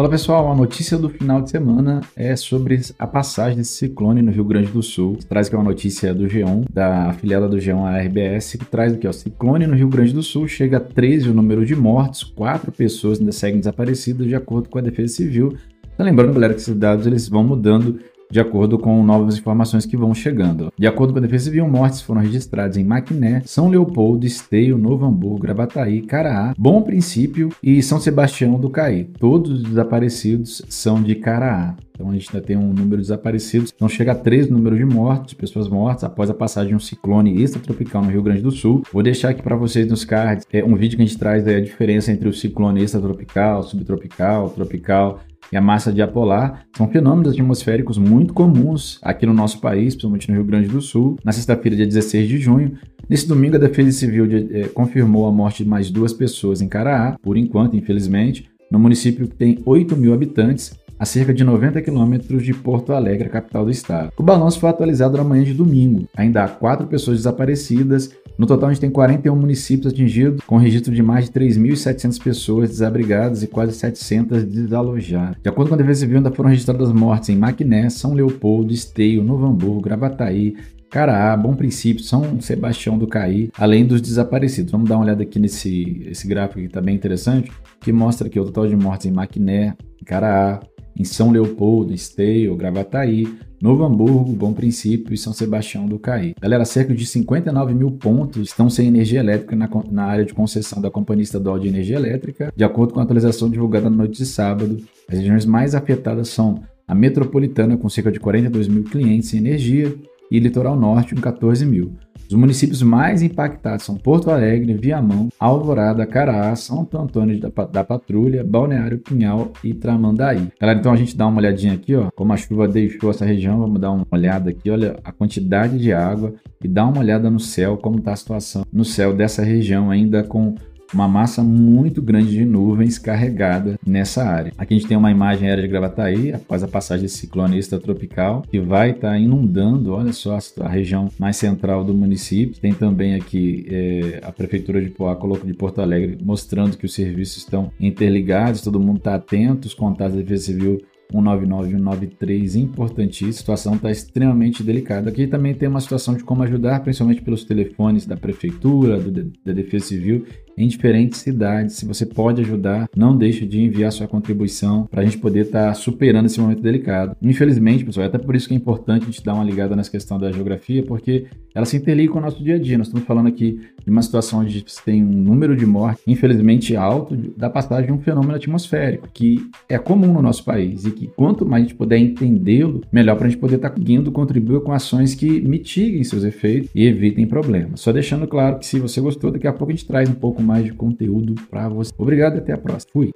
Fala pessoal, a notícia do final de semana é sobre a passagem desse ciclone no Rio Grande do Sul. Traz aqui uma notícia do G1, da afiliada do G1 à RBS, que traz aqui, ó, ciclone no Rio Grande do Sul chega a 13 o número de mortes, quatro pessoas ainda seguem desaparecidas de acordo com a Defesa Civil. Tá lembrando, galera, que esses dados eles vão mudando de acordo com novas informações que vão chegando. De acordo com a Defesa Civil, mortes foram registradas em Maquiné, São Leopoldo, Esteio, Novo Hamburgo, Gravataí, Caraá, Bom Princípio e São Sebastião do Caí. Todos os desaparecidos são de Caraá. Então a gente ainda tem um número de desaparecidos. Então chega a três números de mortes, pessoas mortas após a passagem de um ciclone extratropical no Rio Grande do Sul. Vou deixar aqui para vocês nos cards é, um vídeo que a gente traz é, a diferença entre o ciclone extratropical, subtropical, tropical e a massa diapolar são fenômenos atmosféricos muito comuns aqui no nosso país, principalmente no Rio Grande do Sul. Na sexta-feira, dia 16 de junho, nesse domingo, a Defesa Civil eh, confirmou a morte de mais duas pessoas em Caraá, por enquanto, infelizmente, no município que tem 8 mil habitantes a cerca de 90 quilômetros de Porto Alegre, capital do estado. O balanço foi atualizado na manhã de domingo. Ainda há quatro pessoas desaparecidas. No total, a gente tem 41 municípios atingidos, com registro de mais de 3.700 pessoas desabrigadas e quase 700 desalojadas. De acordo com a Defesa Civil, ainda foram registradas mortes em Maquiné, São Leopoldo, Esteio, Novo Hamburgo, Gravataí, Caraá, Bom Princípio, São Sebastião do Caí, além dos desaparecidos. Vamos dar uma olhada aqui nesse esse gráfico que está bem interessante, que mostra aqui o total de mortes em Maquiné, Caraá, em São Leopoldo, Esteio, Gravataí, Novo Hamburgo, Bom Princípio e São Sebastião do Caí. Galera, cerca de 59 mil pontos estão sem energia elétrica na, na área de concessão da Companhia Estadual de Energia Elétrica, de acordo com a atualização divulgada na noite de sábado. As regiões mais afetadas são a metropolitana, com cerca de 42 mil clientes em energia, e Litoral Norte, com 14 mil. Os municípios mais impactados são Porto Alegre, Viamão, Alvorada, Caraá, Santo Antônio da, da Patrulha, Balneário Pinhal e Tramandaí. Galera, então a gente dá uma olhadinha aqui, ó, como a chuva deixou essa região, vamos dar uma olhada aqui, olha a quantidade de água e dá uma olhada no céu, como está a situação no céu dessa região ainda com uma massa muito grande de nuvens carregada nessa área. Aqui a gente tem uma imagem aérea de Gravataí, após a passagem desse ciclone extratropical, que vai estar tá inundando, olha só, a região mais central do município. Tem também aqui é, a Prefeitura de Poá, de Porto Alegre, mostrando que os serviços estão interligados, todo mundo está atento, os contatos da Defesa Civil 199 e 193, importantíssimo. A situação está extremamente delicada. Aqui também tem uma situação de como ajudar, principalmente pelos telefones da prefeitura, do, da Defesa Civil, em diferentes cidades. Se você pode ajudar, não deixe de enviar sua contribuição para a gente poder estar tá superando esse momento delicado. Infelizmente, pessoal, é até por isso que é importante a gente dar uma ligada nessa questão da geografia, porque ela se interliga com o nosso dia a dia. Nós estamos falando aqui de uma situação onde você tem um número de mortes, infelizmente alto, da passagem de um fenômeno atmosférico, que é comum no nosso país e que quanto mais a gente puder entendê-lo, melhor para a gente poder estar tá conseguindo contribuir com ações que mitiguem seus efeitos e evitem problemas. Só deixando claro que se você gostou, daqui a pouco a gente traz um pouco mais de conteúdo para você. Obrigado e até a próxima. Fui!